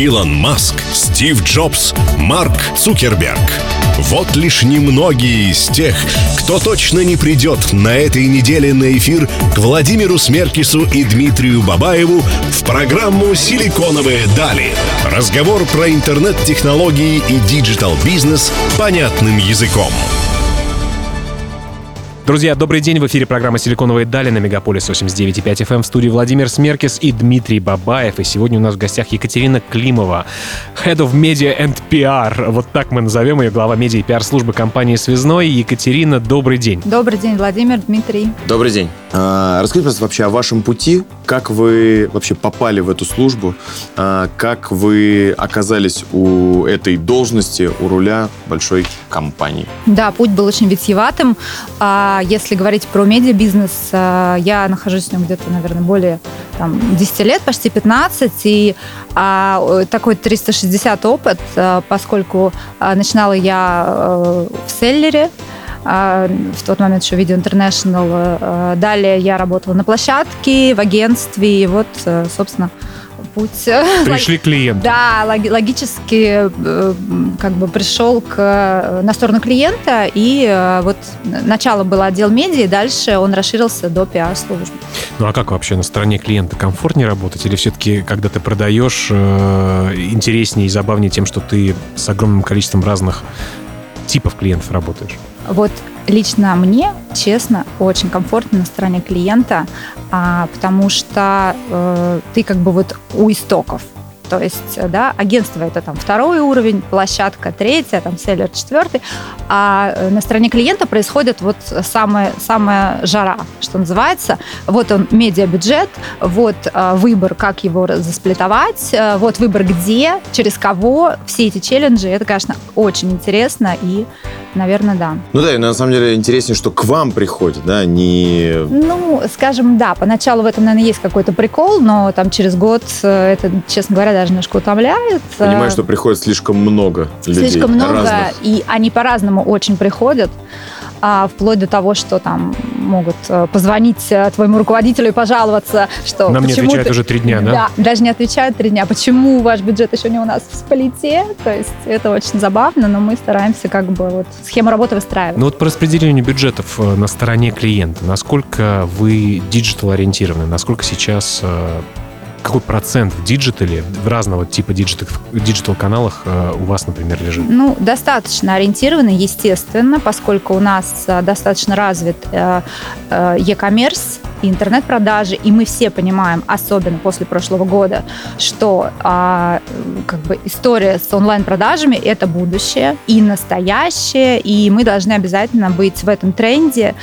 Илон Маск, Стив Джобс, Марк Цукерберг. Вот лишь немногие из тех, кто точно не придет на этой неделе на эфир к Владимиру Смеркису и Дмитрию Бабаеву в программу «Силиконовые дали». Разговор про интернет-технологии и digital-бизнес понятным языком. Друзья, добрый день. В эфире программа «Силиконовые дали» на Мегаполис 89.5 FM эм в студии Владимир Смеркис и Дмитрий Бабаев. И сегодня у нас в гостях Екатерина Климова, Head of Media and PR. Вот так мы назовем ее, глава медиа и пиар-службы компании «Связной». Екатерина, добрый день. Добрый день, Владимир, Дмитрий. Добрый день. А, расскажите, пожалуйста, вообще о вашем пути. Как вы вообще попали в эту службу? А, как вы оказались у этой должности, у руля большой компании? Да, путь был очень витьеватым. А, если говорить про медиабизнес, э, я нахожусь в нем где-то, наверное, более там, 10 лет, почти 15, и а, такой 360 опыт, поскольку а, начинала я а, в селлере, в тот момент еще Video International. Далее я работала на площадке, в агентстве, и вот, собственно, путь. Пришли клиенты. Да, логически э, как бы пришел к, э, на сторону клиента, и э, вот начало было отдел медиа, и дальше он расширился до пиар-службы. Ну а как вообще на стороне клиента? Комфортнее работать? Или все-таки, когда ты продаешь, интереснее и забавнее тем, что ты с огромным количеством разных типов клиентов работаешь? Вот лично мне, честно, очень комфортно на стороне клиента, а, потому что э, ты как бы вот у истоков. То есть, да, агентство это там второй уровень, площадка третья, там селлер четвертый, а э, на стороне клиента происходит вот самая, самая жара, что называется. Вот он медиабюджет, вот э, выбор, как его засплетовать, э, вот выбор где, через кого, все эти челленджи, это, конечно, очень интересно и Наверное, да. Ну да, и на самом деле интереснее, что к вам приходит, да, не... Ну, скажем, да, поначалу в этом, наверное, есть какой-то прикол, но там через год это, честно говоря, даже немножко утомляет. Понимаю, что приходит слишком много людей. Слишком много, разных. и они по-разному очень приходят а, вплоть до того, что там могут э, позвонить э, твоему руководителю и пожаловаться, что... Нам не отвечают ты... уже три дня, да? Да, даже не отвечают три дня. Почему ваш бюджет еще не у нас в полите? То есть это очень забавно, но мы стараемся как бы вот схему работы выстраивать. Ну вот по распределению бюджетов э, на стороне клиента, насколько вы digital ориентированы, насколько сейчас какой процент в диджитале, в разного типа digital-каналах э, у вас, например, лежит? Ну, достаточно ориентированы, естественно, поскольку у нас э, достаточно развит э, e-commerce, интернет-продажи, и мы все понимаем, особенно после прошлого года, что а, как бы история с онлайн-продажами – это будущее и настоящее, и мы должны обязательно быть в этом тренде,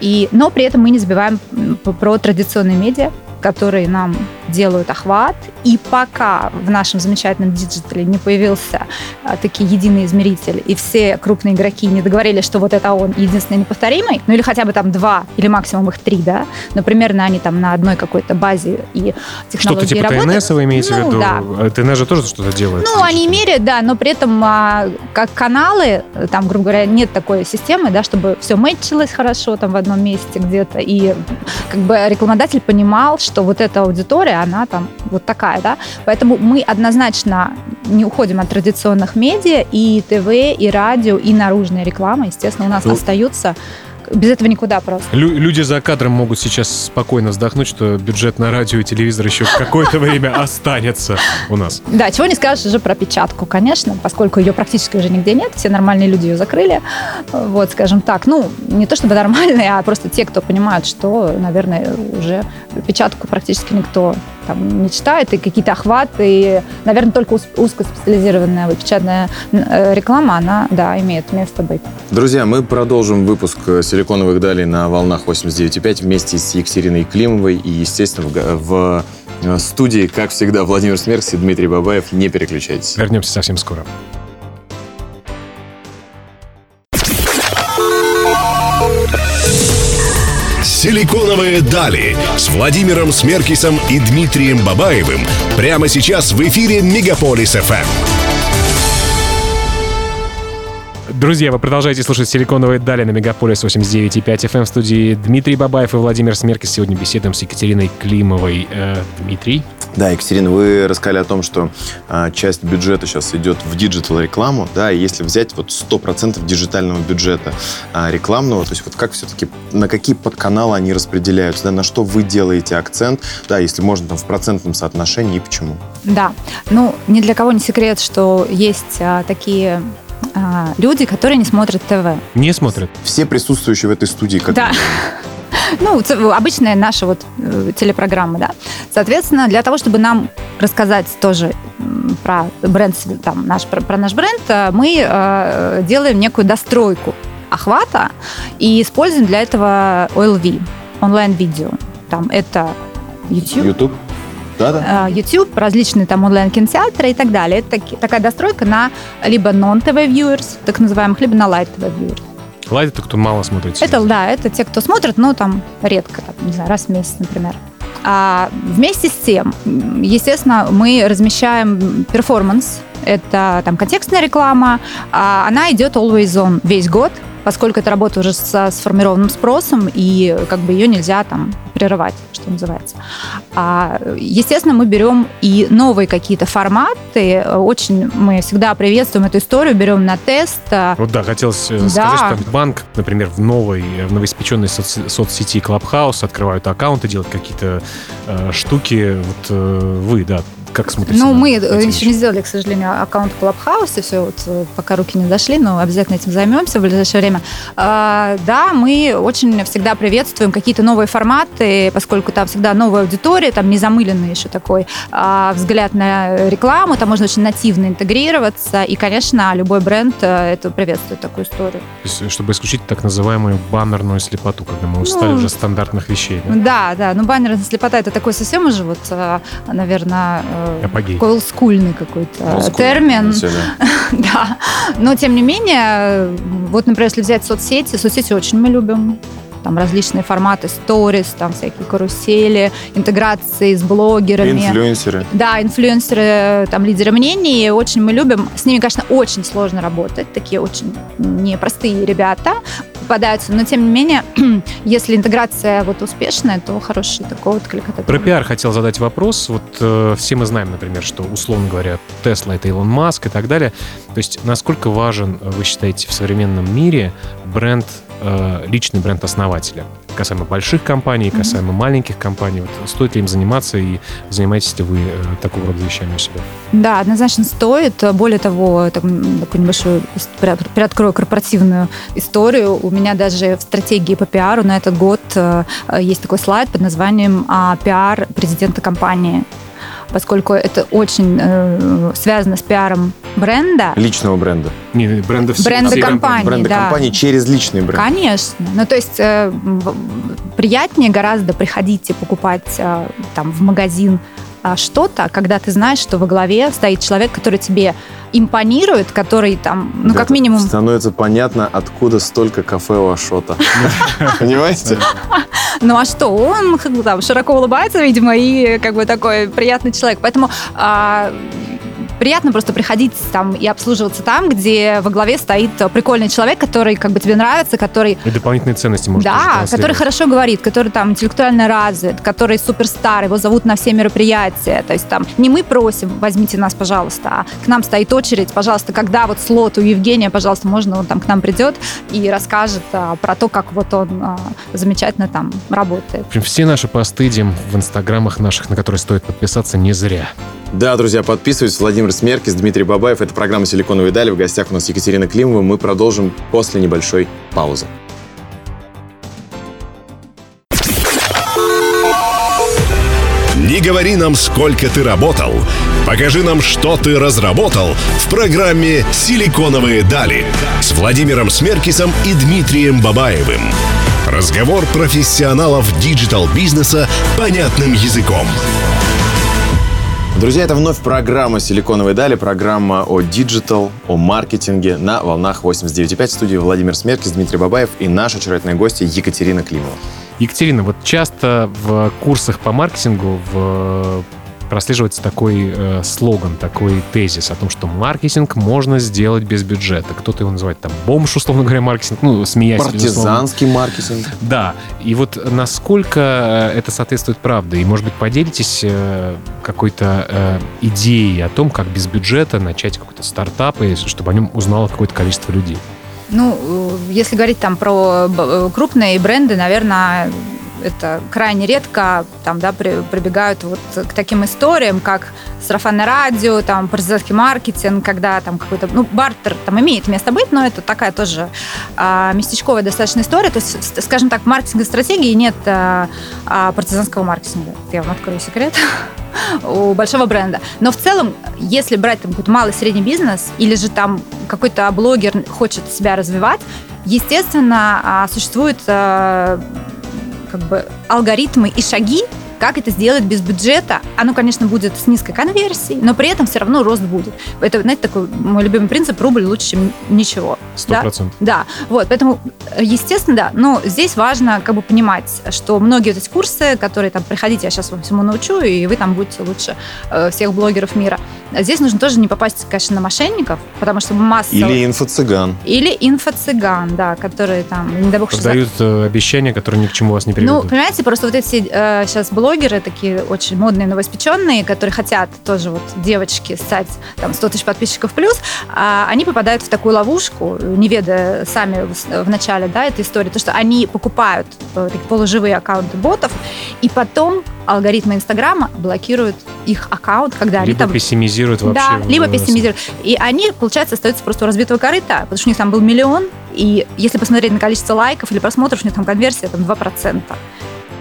и, но при этом мы не забываем про традиционные медиа, которые нам делают охват. И пока в нашем замечательном диджитале не появился а, такие единый измеритель, и все крупные игроки не договорились, что вот это он единственный неповторимый, ну или хотя бы там два, или максимум их три, да, но примерно они там на одной какой-то базе и технологии Что-то типа работают. ТНС вы имеете ну, в виду? Да. ТНС же тоже что-то делает? Ну, они меряют, да, но при этом а, как каналы, там, грубо говоря, нет такой системы, да, чтобы все мэтчилось хорошо там в одном месте где-то, и как бы рекламодатель понимал, что вот эта аудитория, она там вот такая, да. Поэтому мы однозначно не уходим от традиционных медиа, и ТВ, и радио, и наружная реклама, естественно, у нас ну, остаются без этого никуда просто. Лю- люди за кадром могут сейчас спокойно вздохнуть, что бюджет на радио и телевизор еще какое-то время останется у нас. Да, чего не скажешь уже про печатку, конечно, поскольку ее практически уже нигде нет, все нормальные люди ее закрыли. Вот, скажем так, ну, не то чтобы нормальные, а просто те, кто понимают, что, наверное, уже печатку практически никто там, не читает, и какие-то охваты, и, наверное, только узкоспециализированная печатная э, реклама, она, да, имеет место быть. Друзья, мы продолжим выпуск «Силиконовых далей» на волнах 89.5 вместе с Екатериной Климовой и, естественно, в э, студии, как всегда, Владимир Смеркс и Дмитрий Бабаев. Не переключайтесь. Вернемся совсем скоро. «Силиконовые дали» с Владимиром Смеркисом и Дмитрием Бабаевым прямо сейчас в эфире «Мегаполис ФМ». Друзья, вы продолжаете слушать «Силиконовые дали» на Мегаполис 89.5 FM в студии Дмитрий Бабаев и Владимир Смеркис. Сегодня беседуем с Екатериной Климовой. Э, Дмитрий? Да, Екатерина, вы рассказали о том, что а, часть бюджета сейчас идет в digital-рекламу, да, и если взять вот 100% диджитального бюджета а, рекламного, то есть вот как все-таки, на какие подканалы они распределяются, да, на что вы делаете акцент, да, если можно там в процентном соотношении и почему? Да, ну, ни для кого не секрет, что есть а, такие а, люди, которые не смотрят ТВ. Не смотрят. Все присутствующие в этой студии, как Да. Ну, обычная наша вот э, телепрограмма, да. Соответственно, для того, чтобы нам рассказать тоже про бренд, там, наш, про, про наш бренд, э, мы э, делаем некую достройку охвата и используем для этого OLV, онлайн-видео. Там это YouTube, YouTube? Да-да. э, YouTube, различные там онлайн-кинотеатры и так далее. Это такая достройка на либо non-TV viewers, так называемых, либо на light TV viewers. Light это кто мало смотрит. Это, да, это те, кто смотрит, но там редко, там, не знаю, раз в месяц, например. А вместе с тем, естественно, мы размещаем performance. Это там контекстная реклама. а она идет always on весь год, поскольку это работа уже со сформированным спросом, и как бы ее нельзя там прерывать, что называется. А, естественно, мы берем и новые какие-то форматы. Очень мы всегда приветствуем эту историю, берем на тест. а, Вот да, хотелось э, Да. сказать, что там банк, например, в новой, в новоиспеченной соц- соцсети Clubhouse открывают аккаунты, делают какие-то э, штуки. Вот э, вы, да, как смотрите? Ну, мы эти э, еще не сделали, к сожалению, аккаунт в Clubhouse, все, вот, э, пока руки не дошли, но обязательно этим займемся в ближайшее время. А, да, мы очень всегда приветствуем какие-то новые форматы, поскольку там всегда новая аудитория, там не замыленный еще такой а, взгляд на рекламу, там можно очень нативно интегрироваться, и, конечно, любой бренд э, это приветствует такую историю. То есть, чтобы исключить так называемую баннерную слепоту, когда мы устали Ну, уже стандартных вещей. Да? Да, да, ну баннерная слепота это такой совсем уже вот, э, наверное, э, Апогей. такой олдскульный какой-то термин. Да. Да, но тем не менее, вот, например, если взять соцсети, соцсети очень мы любим. Там различные форматы, сторис, там всякие карусели, интеграции с блогерами. Инфлюенсеры. Да, инфлюенсеры, там, лидеры мнений, очень мы любим. С ними, конечно, очень сложно работать, такие очень непростые ребята попадаются, но тем не менее, если интеграция вот успешная, то хороший такой отклик от. Про пиар хотел задать вопрос. Вот э, все мы знаем, например, что, условно говоря, Тесла — это Илон Маск и так далее. То есть насколько важен, э, вы считаете, в современном мире бренд, э, личный бренд основателя? Касаемо больших компаний, касаемо маленьких компаний. Вот стоит ли им заниматься и занимаетесь ли вы э, такого рода вещами у себя? Да, однозначно стоит. Более того, так, такую небольшую приоткрою корпоративную историю. У меня даже в стратегии по пиару на этот год э, э, есть такой слайд под названием а, «Пиар президента компании». Поскольку это очень э, связано с пиаром бренда, Личного бренда. Не, брендов Бренда всей компании. бренда да. компании через личный бренд. Конечно. Ну, то есть э, приятнее гораздо приходить и покупать э, там в магазин а, что-то, когда ты знаешь, что во главе стоит человек, который тебе импонирует, который там, ну, как Ребята, минимум... Становится понятно, откуда столько кафе у Ашота. Понимаете? Ну, а что? Он там, широко улыбается, видимо, и как бы такой приятный человек. Поэтому а, приятно просто приходить там и обслуживаться там, где во главе стоит прикольный человек, который как бы тебе нравится, который И дополнительные ценности может Да, который хорошо говорит, который там интеллектуально развит, который суперстар, его зовут на все мероприятия. То есть там не мы просим, возьмите нас, пожалуйста, а к нам стоит очередь, пожалуйста, когда вот слот у Евгения, пожалуйста, можно он там к нам придет и расскажет а, про то, как вот он а, замечательно там работает. В общем, все наши посты, Дим, в инстаграмах наших, на которые стоит подписаться, не зря. Да, друзья, подписывайтесь. Владимир Смеркис, Дмитрий Бабаев. Это программа «Силиконовые дали». В гостях у нас Екатерина Климова. Мы продолжим после небольшой паузы. Не говори нам, сколько ты работал. Покажи нам, что ты разработал в программе «Силиконовые дали» с Владимиром Смеркисом и Дмитрием Бабаевым. Разговор профессионалов диджитал-бизнеса понятным языком. Друзья, это вновь программа «Силиконовые дали», программа о диджитал, о маркетинге на волнах 89.5. В студии Владимир Смеркис, Дмитрий Бабаев и наша очаровательная гостья Екатерина Климова. Екатерина, вот часто в курсах по маркетингу, в прослеживается такой э, слоган, такой тезис о том, что маркетинг можно сделать без бюджета. Кто-то его называет там бомж, условно говоря, маркетинг, ну, смеясь. Партизанский маркетинг. Да. И вот насколько э, это соответствует правде? И, может быть, поделитесь э, какой-то э, идеей о том, как без бюджета начать какой-то стартап, и чтобы о нем узнало какое-то количество людей? Ну, э, если говорить там про э, крупные бренды, наверное, это крайне редко там, да, при, прибегают вот к таким историям, как сарафанное радио, там, партизанский маркетинг, когда там какой-то, ну, бартер там имеет место быть, но это такая тоже а, местечковая достаточно история. То есть, скажем так, в маркетинговой стратегии нет а, а, партизанского маркетинга. Я вам открою секрет у большого бренда. Но в целом, если брать там какой-то малый средний бизнес, или же там какой-то блогер хочет себя развивать, естественно, а, существует а, как бы алгоритмы и шаги, как это сделать без бюджета? Оно, конечно, будет с низкой конверсией, но при этом все равно рост будет. Это, знаете, такой мой любимый принцип, рубль лучше, чем ничего. Сто процентов. Да? да, вот, поэтому, естественно, да, но здесь важно как бы понимать, что многие вот эти курсы, которые там, приходите, я сейчас вам всему научу, и вы там будете лучше э, всех блогеров мира. Здесь нужно тоже не попасть, конечно, на мошенников, потому что масса... Или инфо-цыган. Или инфо-цыган, да, которые там, не дай бог, Дают. Э, обещания, которые ни к чему вас не приведут. Ну, понимаете, просто вот эти э, сейчас блогеры, такие очень модные, новоиспеченные, которые хотят тоже вот девочки стать там 100 тысяч подписчиков плюс, а они попадают в такую ловушку, не ведая сами в начале да, этой истории, то, что они покупают э, такие полуживые аккаунты ботов, и потом алгоритмы Инстаграма блокируют их аккаунт, когда либо они там... пессимизируют вообще. Да, либо пессимизируют. И они, получается, остаются просто у разбитого корыта, потому что у них там был миллион, и если посмотреть на количество лайков или просмотров, у них там конверсия там 2%.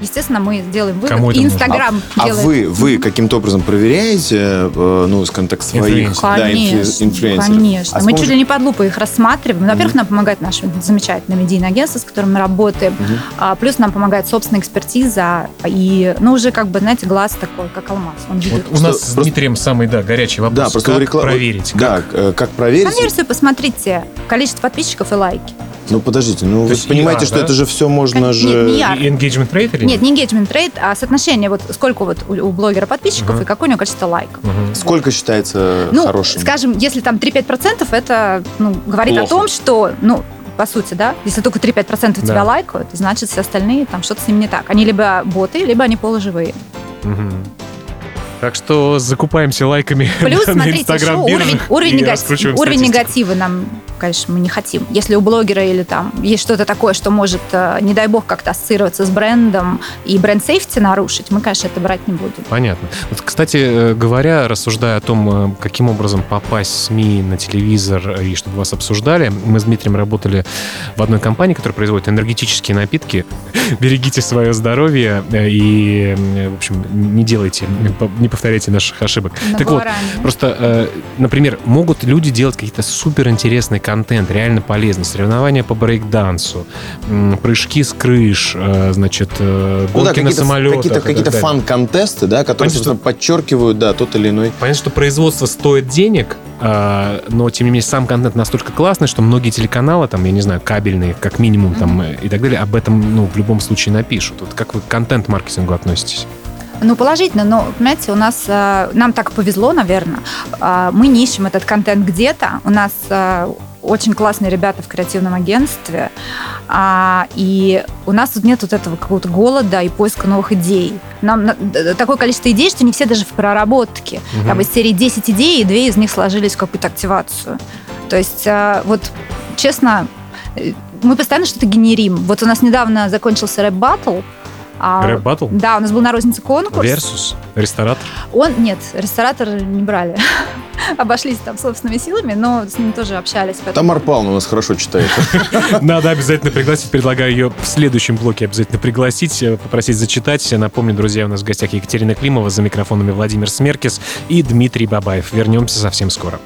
Естественно, мы сделаем вывод. Кому Инстаграм а, делает. А вы, вы каким-то образом проверяете, э, ну, скажем так, своих да, инфлюенсеров? Конечно. А мы чуть ли не под лупой их рассматриваем. Во-первых, mm-hmm. нам помогает наше замечательное медийное агентство, с которым мы работаем. Mm-hmm. А, плюс нам помогает собственная экспертиза. И, ну, уже как бы, знаете, глаз такой, как алмаз. Он видит. Вот у нас с Дмитрием самый, да, горячий вопрос. Да, просто как рекла... проверить? Да, как, э, как проверить? Конверсию посмотрите. Количество подписчиков и лайки. Ну, подождите, ну, То вы есть понимаете, что да? это же все можно как, же... Engagement rate или нет? Нет, не engagement rate, а соотношение, вот сколько вот у, у блогера подписчиков uh-huh. и какое у него количество лайков. Uh-huh. Вот. Сколько считается ну, хорошим? скажем, если там 3-5%, это ну, говорит Плохо. о том, что, ну, по сути, да, если только 3-5% да. тебя лайкают, значит, все остальные, там что-то с ними не так. Они либо боты, либо они полуживые. Угу. Так что закупаемся лайками Плюс, на смотрите, Инстаграм уровень, уровень, негатив, уровень негатива нам, конечно, мы не хотим. Если у блогера или там есть что-то такое, что может, э, не дай бог, как-то ассоциироваться с брендом и бренд-сейфти нарушить, мы, конечно, это брать не будем. Понятно. Вот, кстати, э, говоря, рассуждая о том, э, каким образом попасть в СМИ на телевизор и чтобы вас обсуждали, мы с Дмитрием работали в одной компании, которая производит энергетические напитки. Берегите свое здоровье и, в общем, не делайте, не повторяйте наших ошибок. На так вот, просто, э, например, могут люди делать какие-то суперинтересный контент, реально полезный, соревнования по брейкдансу, э, прыжки с крыш, э, значит, э, гонки ну, да, на самолетах. Какие-то, какие-то фан-контесты, да, которые, Понятно, что... подчеркивают, да, тот или иной. Понятно, что производство стоит денег, э, но, тем не менее, сам контент настолько классный, что многие телеканалы, там, я не знаю, кабельные, как минимум, mm-hmm. там, и так далее, об этом, ну, в любом случае напишут. Вот как вы к контент-маркетингу относитесь? Ну, положительно, но, понимаете, у нас, э, нам так повезло, наверное, э, мы не ищем этот контент где-то, у нас э, очень классные ребята в креативном агентстве, а, и у нас тут нет вот этого какого-то голода и поиска новых идей. Нам такое количество идей, что не все даже в проработке. Угу. Бы из серии 10 идей, и две из них сложились в какую-то активацию. То есть вот, честно, мы постоянно что-то генерим. Вот у нас недавно закончился рэп-баттл, а, Рэп батл? Да, у нас был на рознице конкурс. Versus? Ресторатор? Он, нет, ресторатор не брали. Обошлись там собственными силами, но с ним тоже общались. Поэтому... Тамар Павловна у нас хорошо читает. Надо обязательно пригласить. Предлагаю ее в следующем блоке обязательно пригласить, э, попросить зачитать. Напомню, друзья, у нас в гостях Екатерина Климова, за микрофонами Владимир Смеркис и Дмитрий Бабаев. Вернемся совсем скоро.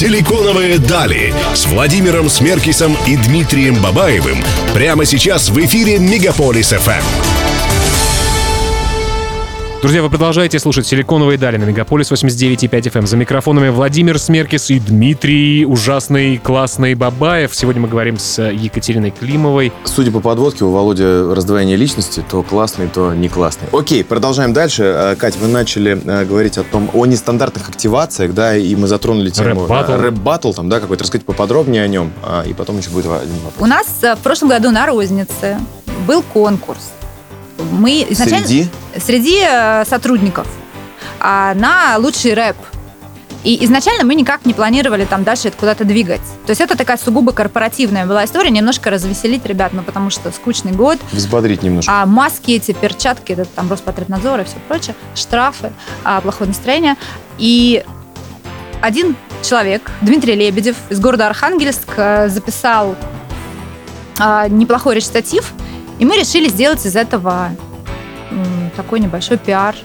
«Силиконовые дали» с Владимиром Смеркисом и Дмитрием Бабаевым прямо сейчас в эфире «Мегаполис ФМ». Друзья, вы продолжаете слушать «Силиконовые дали» на Мегаполис 89,5 FM. Эм. За микрофонами Владимир Смеркис и Дмитрий ужасный, классный Бабаев. Сегодня мы говорим с Екатериной Климовой. Судя по подводке, у Володи раздвоение личности, то классный, то не классный. Окей, продолжаем дальше. Э, Кать, вы начали э, говорить о том, о нестандартных активациях, да, и мы затронули тему Рэп-баттл. рэп-баттл, там, да, какой-то, рассказать поподробнее о нем, а, и потом еще будет один вопрос. У нас э, в прошлом году на рознице был конкурс. Мы изначально Среди? среди э, сотрудников а, на лучший рэп. И изначально мы никак не планировали там дальше это куда-то двигать. То есть это такая сугубо корпоративная была история, немножко развеселить ребят, ну потому что скучный год, Взбодрить немножко. а маски эти, перчатки, это там Роспотребнадзор и все прочее, штрафы, а, плохое настроение. И один человек, Дмитрий Лебедев из города Архангельск, э, записал а, неплохой речитатив, и мы решили сделать из этого такой небольшой пиар,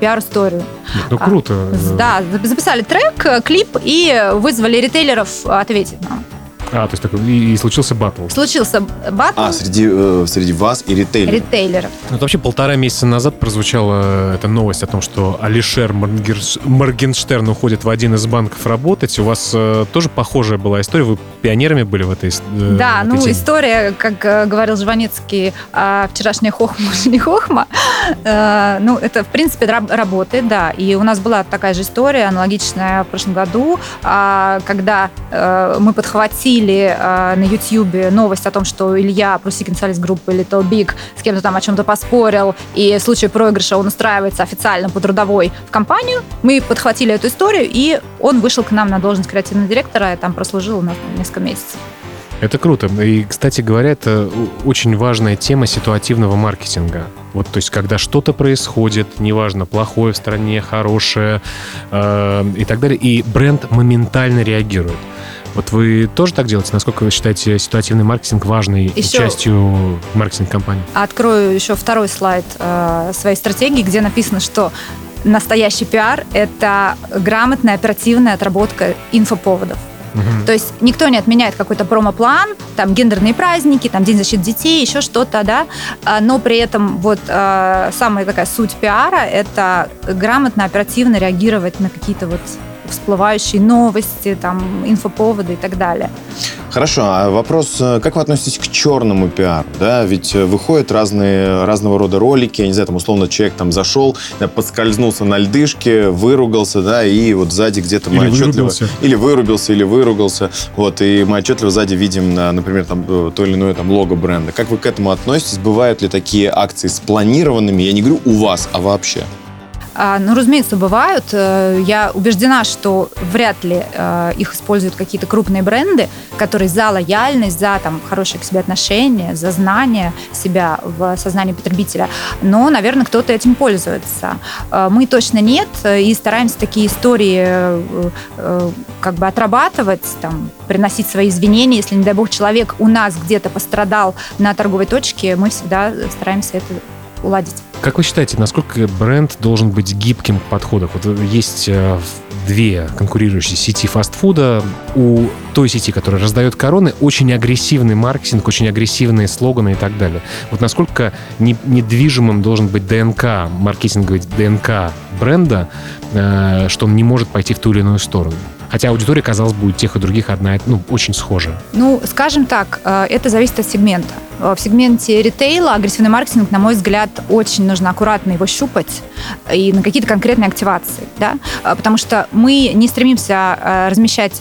пиар-историю. Ну, А, круто. Да, записали трек, клип и вызвали ритейлеров ответить нам. А, то есть такой, и, и случился батл. Случился батл А, среди, э, среди вас и ритейлеров. ритейлеров. Ну, это вообще полтора месяца назад прозвучала эта новость о том, что Алишер Моргенш- Моргенштерн уходит в один из банков работать. У вас э, тоже похожая была история? Вы пионерами были в этой, э, Да, этой ну теме? история, как э, говорил Жванецкий, а, вчерашняя хохма уже не хохма. Э, ну, это, в принципе, раб- работает, да. И у нас была такая же история, аналогичная в прошлом году, а, когда э, мы подхватили э, на YouTube новость о том, что Илья, прусикин солист группы Little Big, с кем-то там о чем-то поспорил, и в случае проигрыша он устраивается официально по трудовой в компанию. Мы подхватили эту историю, и он вышел к нам на должность креативного директора, и там прослужил у нас несколько месяцев. Это круто. И, кстати говоря, это очень важная тема ситуативного маркетинга. Вот, то есть, когда что-то происходит, неважно, плохое в стране, хорошее э, и так далее, и бренд моментально реагирует. Вот вы тоже так делаете? Насколько вы считаете ситуативный маркетинг важной Еще- частью маркетинг-компании? Открою еще второй слайд э, своей стратегии, где написано, что настоящий пиар – это грамотная оперативная отработка инфоповодов. Мгм. То есть никто не отменяет какой-то промо-план, там гендерные праздники, там День защиты детей, еще что-то, да, А, но при этом вот э, самая такая суть пиара – это грамотно, оперативно реагировать на какие-то вот всплывающие новости, там, инфоповоды и так далее. Хорошо, а вопрос, э, как вы относитесь к черному пиару? Да, ведь э, выходят разные, разного рода ролики, я не знаю, там, условно, человек там зашел, да, подскользнулся на льдышке, выругался, да, и вот сзади где-то мы Или отчетливо... вырубился. Или вырубился, или выругался, вот, и мы отчетливо сзади видим, на, например, там, э, то или иное там лого бренда. Как вы к этому относитесь? Бывают ли такие акции спланированными? Я не говорю у вас, а вообще. А, Ну, разумеется, бывают. Э, Я убеждена, что вряд ли э, их используют какие-то крупные бренды, которые за лояльность, за там, хорошее к себе отношение, за знание себя в сознании потребителя. Но, наверное, кто-то этим пользуется. Э, Мы точно нет, и стараемся такие истории как бы отрабатывать, там, приносить свои извинения. Если, не дай бог, человек у нас где-то пострадал на торговой точке, мы всегда стараемся это уладить. Как вы считаете, насколько бренд должен быть гибким к подходу? Вот есть э, в- две конкурирующие сети фастфуда. У той сети, которая раздает короны, очень агрессивный маркетинг, очень агрессивные слоганы и так далее. Вот насколько не- недвижимым должен быть ДНК, маркетинговый ДНК бренда, э, что он не может пойти в ту или иную сторону? Хотя аудитория, казалось бы, у тех и других одна, ну, очень схожа. Ну, скажем так, э, это зависит от сегмента. Э, В сегменте ритейла агрессивный маркетинг, на мой взгляд, очень нужно аккуратно его щупать и на какие-то конкретные активации, да, Э, потому что мы не стремимся э, размещать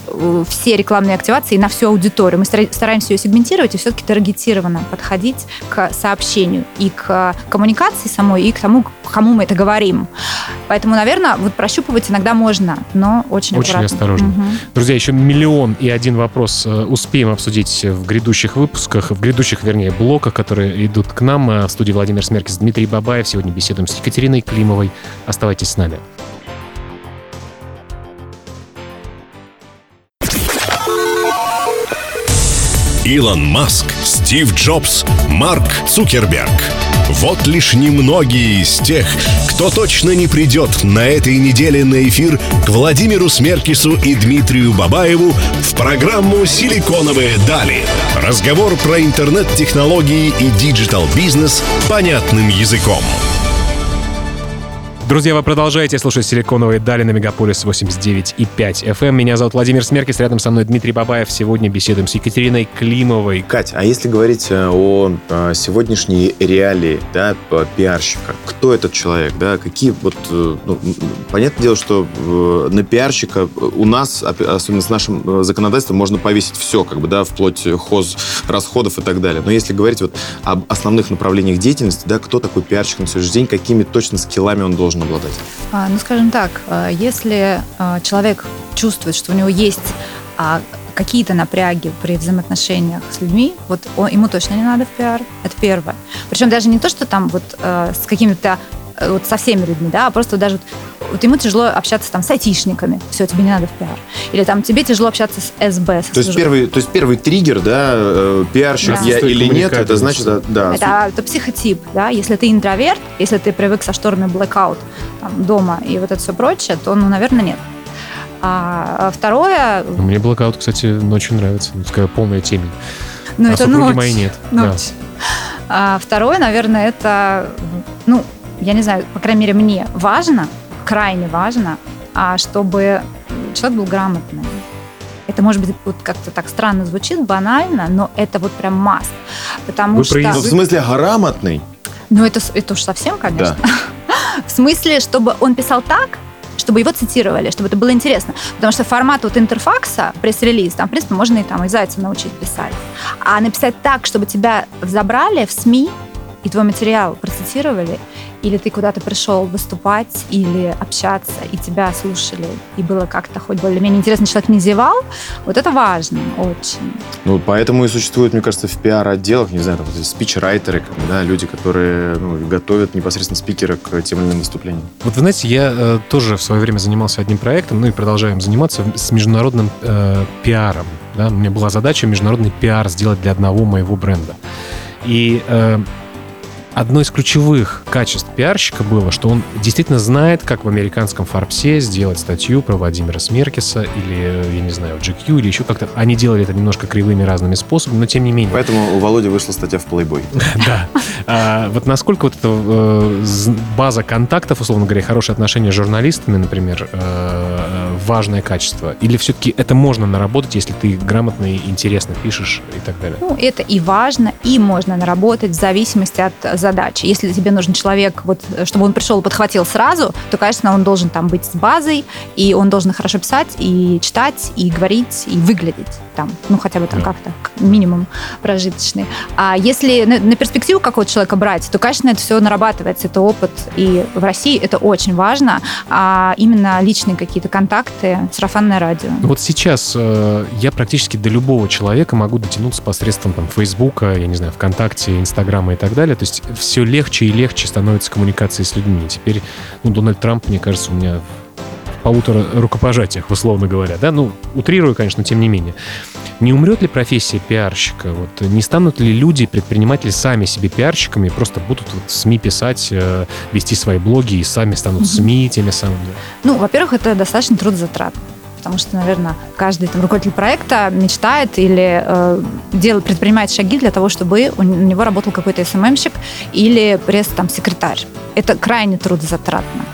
все рекламные активации на всю аудиторию. Мы стара- стараемся ее сегментировать и все-таки таргетированно подходить к сообщению и к коммуникации самой, и к тому, кому мы это говорим. Поэтому, наверное, вот прощупывать иногда можно, но очень, Очень аккуратно. осторожно. Мгм. Друзья, еще миллион и один вопрос успеем обсудить в грядущих выпусках, в грядущих, вернее, блоках, которые идут к нам. Э, В студии Владимир Смеркис, Дмитрий Бабаев. Сегодня беседуем с Екатериной Климовой. Оставайтесь с нами. Илон Маск, Стив Джобс, Марк Цукерберг. Вот лишь немногие из тех, кто точно не придет на этой неделе на эфир к Владимиру Смеркису и Дмитрию Бабаеву в программу «Силиконовые дали». Разговор про интернет-технологии и диджитал-бизнес понятным языком. Друзья, вы продолжаете слушать «Силиконовые дали» на Мегаполис 89,5 FM. Меня зовут Владимир Смеркис, рядом со мной Дмитрий Бабаев. Сегодня беседуем с Екатериной Климовой. Кать, а если говорить э, о э, сегодняшней реалии, да, пиарщика, кто этот человек, да, какие вот, э, ну, понятное дело, что на пиарщика у нас, особенно с нашим законодательством, можно повесить все, как бы, да, вплоть хоз расходов и так далее. Но если говорить вот об основных направлениях деятельности, да, кто такой пиарщик на сегодняшний день, какими точно скиллами он должен должен обладать? А, ну, скажем так, а, если а, человек чувствует, что у него есть какие-то напряги при взаимоотношениях с людьми, вот он, ему точно не надо в пиар. Это первое. Причем даже не то, что там вот с какими-то Э, вот со всеми людьми, да, а просто даже вот ему тяжело общаться там с айтишниками, все, тебе не надо в пиар. Или там тебе тяжело общаться с СБ. С то, есть первый, то есть первый триггер, да, э, пиарщик да. я или нет, это значит, да. Это, это психотип, да, если ты интроверт, если ты привык со шторами blackout там, дома и вот это все прочее, то, ну, наверное, нет. А второе... Мне блокаут, кстати, ночью нравится. Ну, такая полная темень. Ну, а это ночь. мои нет. Ночь. Да. А второе, наверное, это, ну, я не знаю, по крайней мере, мне важно, крайне важно, а чтобы человек был грамотный. Это, может быть, вот как-то так странно звучит, банально, но это вот прям масс. Потому Вы что... Ну, в смысле грамотный? Ну, это, это уж совсем, конечно. Да. в смысле, чтобы он писал так, чтобы его цитировали, чтобы это было интересно. Потому что формат вот интерфакса, пресс-релиз, там, в принципе, можно и там и Зайца научить писать. А написать так, чтобы тебя забрали в СМИ, и твой материал процитировали, или ты куда-то пришел выступать или общаться, и тебя слушали, и было как-то хоть более-менее интересно, человек не зевал, вот это важно очень. Ну, поэтому и существует, мне кажется, в пиар-отделах, не знаю, там, спич-райтеры, да, люди, которые ну, готовят непосредственно спикера к тем или иным выступлениям. Вот вы знаете, я э, тоже в свое время занимался одним проектом, ну и продолжаем заниматься с международным э, пиаром. Да? У меня была задача международный пиар сделать для одного моего бренда. И э, одно из ключевых качеств пиарщика было, что он действительно знает, как в американском Фарбсе сделать статью про Владимира Смеркиса или, я не знаю, GQ или еще как-то. Они делали это немножко кривыми разными способами, но тем не менее. Поэтому у Володи вышла статья в Playboy. Да. А вот насколько вот эта э, база контактов, условно говоря, хорошие отношения с журналистами, например, э, важное качество? Или все-таки это можно наработать, если ты грамотно и интересно пишешь и так далее? Ну, это и важно, и можно наработать в зависимости от задачи. Если тебе нужен человек, вот, чтобы он пришел и подхватил сразу, то, конечно, он должен там быть с базой, и он должен хорошо писать, и читать, и говорить, и выглядеть там, ну, хотя бы там как-то, минимум прожиточный. А если на, на перспективу какого-то человека брать, то, конечно, это все нарабатывается, это опыт. И в России это очень важно, а именно личные какие-то контакты, сарафанное радио. Вот сейчас э, я практически до любого человека могу дотянуться посредством там Фейсбука, я не знаю, ВКонтакте, Инстаграма и так далее. То есть все легче и легче становится коммуникация с людьми. Теперь, ну, Дональд Трамп, мне кажется, у меня в полутора рукопожатиях, условно говоря, да, ну, утрирую, конечно, тем не менее. Не умрет ли профессия пиарщика? Вот не станут ли люди, предприниматели, сами себе пиарщиками, просто будут вот СМИ писать, э, вести свои блоги и сами станут. СМИ теми самыми? Ну, во-первых, это достаточно трудозатратно потому что, наверное, каждый там, руководитель проекта мечтает или э, делает, предпринимает шаги для того, чтобы у него работал какой-то СММщик или пресс-секретарь. Это крайне трудозатратно.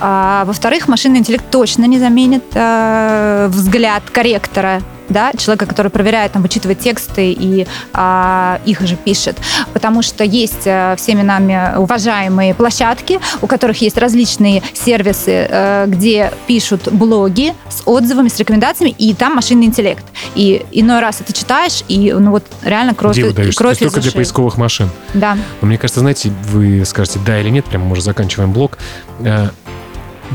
А, во-вторых, машинный интеллект точно не заменит э, взгляд корректора да, человека, который проверяет, там, вычитывает тексты и а, их же пишет. Потому что есть а, всеми нами уважаемые площадки, у которых есть различные сервисы, а, где пишут блоги с отзывами, с рекомендациями, и там машинный интеллект. И иной раз это читаешь, и ну вот реально кровь, кровь Только для поисковых машин. Да. Но мне кажется, знаете, вы скажете да или нет, прямо мы уже заканчиваем блог э,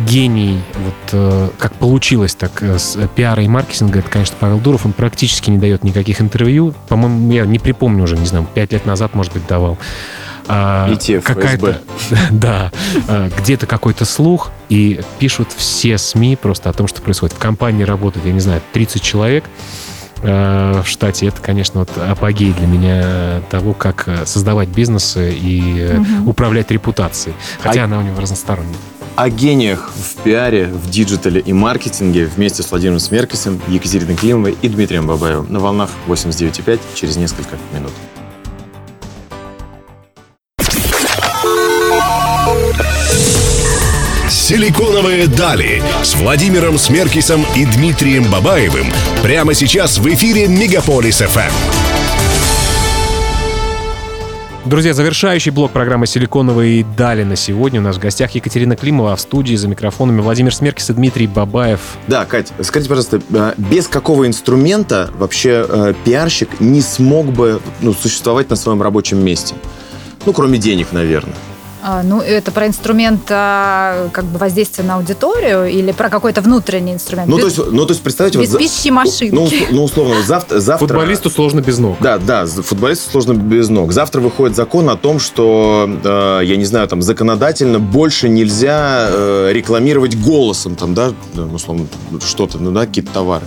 гений, вот э, как получилось так э, с пиара и маркетинга, это, конечно, Павел Дуров, он практически не дает никаких интервью. По-моему, я не припомню уже, не знаю, пять лет назад, может быть, давал. А, какая-то, да, а, где-то какой-то слух, и пишут все СМИ просто о том, что происходит. В компании работает, я не знаю, 30 человек, э, в штате. Это, конечно, вот апогей для меня того, как э, создавать бизнесы и угу. управлять репутацией. Хотя а... она у него разносторонняя о гениях в пиаре, в диджитале и маркетинге вместе с Владимиром Смеркисом, Екатериной Климовой и Дмитрием Бабаевым на волнах 89.5 через несколько минут. «Силиконовые дали» с Владимиром Смеркисом и Дмитрием Бабаевым прямо сейчас в эфире «Мегаполис ФМ». Друзья, завершающий блок программы «Силиконовые дали» на сегодня. У нас в гостях Екатерина Климова, а в студии за микрофонами Владимир Смеркис и Дмитрий Бабаев. Да, Кать, скажите, пожалуйста, э, без какого инструмента вообще э, пиарщик не смог бы ну, существовать на своем рабочем месте? Ну, кроме денег, наверное. А, ну, это про инструмент а, как бы воздействия на аудиторию или про какой-то внутренний инструмент? Ну, без, то есть, ну, то есть представьте... без вот, пищи машинки. Ну, ну, условно, завтра... завтра Футболисту сложно без ног. Да, да, футболисту сложно без ног. Завтра выходит закон о том, что, э, я не знаю, там законодательно больше нельзя э, рекламировать голосом, там, да, ну, условно, что-то, ну, да, какие-то товары.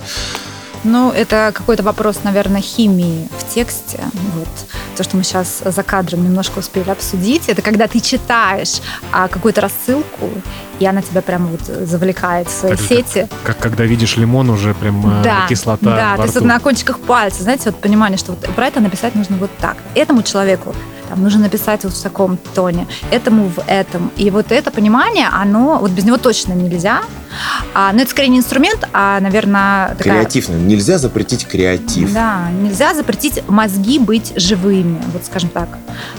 Ну, это какой-то вопрос, наверное, химии в тексте. Вот. То, что мы сейчас за кадром немножко успели обсудить, это когда ты читаешь а, какую-то рассылку, и она тебя прям вот завлекает в свои Так, сети. Как когда видишь лимон, уже прям э, Да, кислота да, то есть на кончиках пальцев, знаете, вот понимание, что вот про это написать нужно вот так. Этому человеку там, нужно написать вот в таком тоне, этому в этом. И вот это понимание, оно, вот без него точно нельзя. А, но это скорее не инструмент, а, наверное, такая... Креативно. Нельзя запретить креатив. Да, нельзя запретить мозги быть живыми, вот скажем так,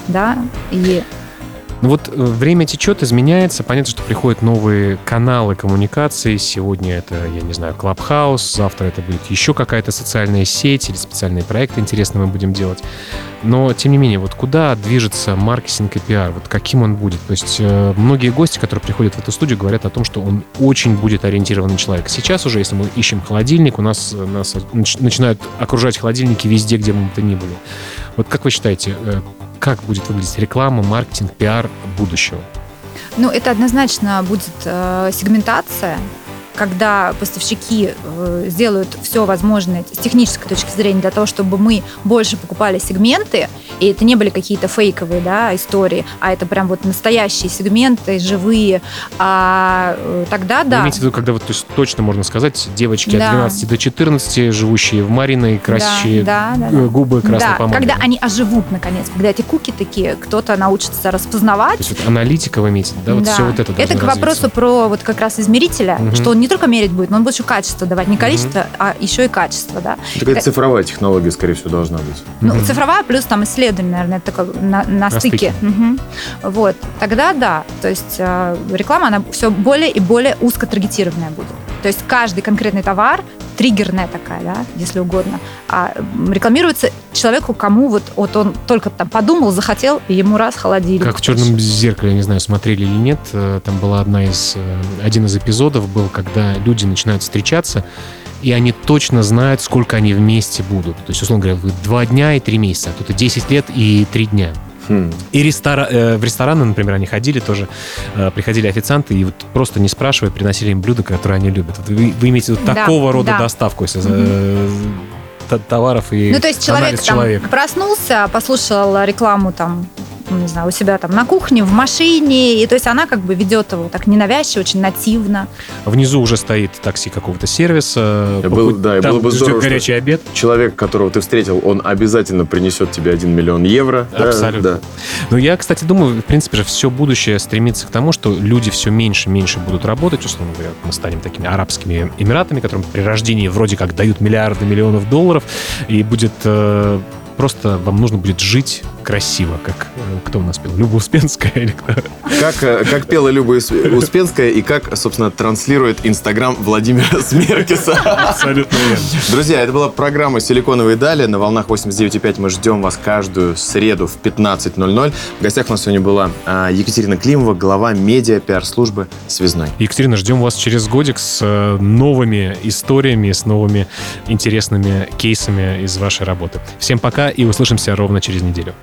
да, и Ну вот э, время течет, изменяется. Понятно, что приходят новые каналы коммуникации. Сегодня это, я не знаю, Клабхаус. Завтра это будет еще какая-то социальная сеть или специальный проект интересный мы будем делать. Но, тем не менее, вот куда движется маркетинг и пиар? Вот каким он будет? То есть э, многие гости, которые приходят в эту студию, говорят о том, что он очень будет ориентированный человек. Сейчас уже, если мы ищем холодильник, у нас, э, нас нач- начинают окружать холодильники везде, где бы мы то ни были. Вот как вы считаете, как будет выглядеть реклама, маркетинг, пиар будущего? Ну, это однозначно будет э, сегментация, когда поставщики э, сделают все возможное с технической точки зрения для того, чтобы мы больше покупали сегменты, и это не были какие-то фейковые да, истории, а это прям вот настоящие сегменты, живые, а, э, тогда Вы да. имеете в виду, когда вот то есть, точно можно сказать, девочки от Да. 12 до 14, живущие в Мариной, красящие да, да, э, да. губы красной Да, помадой. когда они оживут наконец, когда эти куки такие, кто-то научится распознавать, То есть вот аналитика вы имеете, да? Вот Да. все вот это Это к вопросу развиться. про вот как раз измерителя, Мгм. что он не только мерить будет, но он будет еще качество давать. Не количество, а еще и качество, да. Такая цифровая технология, скорее всего, должна быть. Ну, Мгм. цифровая плюс там исследование, наверное, это такое на, на На стыке. стыке. Мгм. Вот. Тогда да. То есть э, реклама, она все более и более узко таргетированная будет. То есть каждый конкретный товар, триггерная такая, да, если угодно, а, рекламируется человеку, кому вот, вот он только там подумал, захотел, и ему раз холодильник. Как в черном зеркале, я не знаю, смотрели или нет, э, там была одна из, э, один из эпизодов был, когда люди начинают встречаться, и они точно знают, сколько они вместе будут. То есть, условно говоря, вы два дня и три месяца, а тут и 10 лет и три дня. Хм. И рестора- э, в рестораны, например, они ходили тоже, э, приходили официанты и вот просто не спрашивая, приносили им блюда, которые они любят. Вот вы, вы имеете в виду Да, такого рода да. доставку если, э, товаров и Ну, то есть человек там человека. проснулся, послушал рекламу там, не знаю, у себя там на кухне, в машине, и то есть она как бы ведет его так ненавязчиво, очень нативно. Внизу уже стоит такси какого-то сервиса. И было- да, и там было бы ждет здорово, что- горячий обед. Человек, которого ты встретил, он обязательно принесет тебе 1 миллион евро. Абсолютно. да. Но я, кстати, думаю, в принципе же, все будущее стремится к тому, что люди все меньше и меньше будут работать, условно говоря, мы станем такими арабскими эмиратами, которым при рождении вроде как дают миллиарды миллионов долларов, и будет э, просто вам нужно будет жить красиво, как э, кто у нас пел, Люба Успенская или кто? Как, э, как пела Люба Ус- Успенская и как, собственно, транслирует Инстаграм Владимира Смеркиса. Абсолютно верно. Друзья, это была программа «Силиконовые дали». На волнах 89.5 мы ждем вас каждую среду в 15.00. В гостях у нас сегодня была а, Екатерина Климова, глава медиа пиар-службы «Связной». Екатерина, ждем вас через годик с э, новыми историями, с новыми интересными кейсами из вашей работы. Всем пока и услышимся ровно через неделю.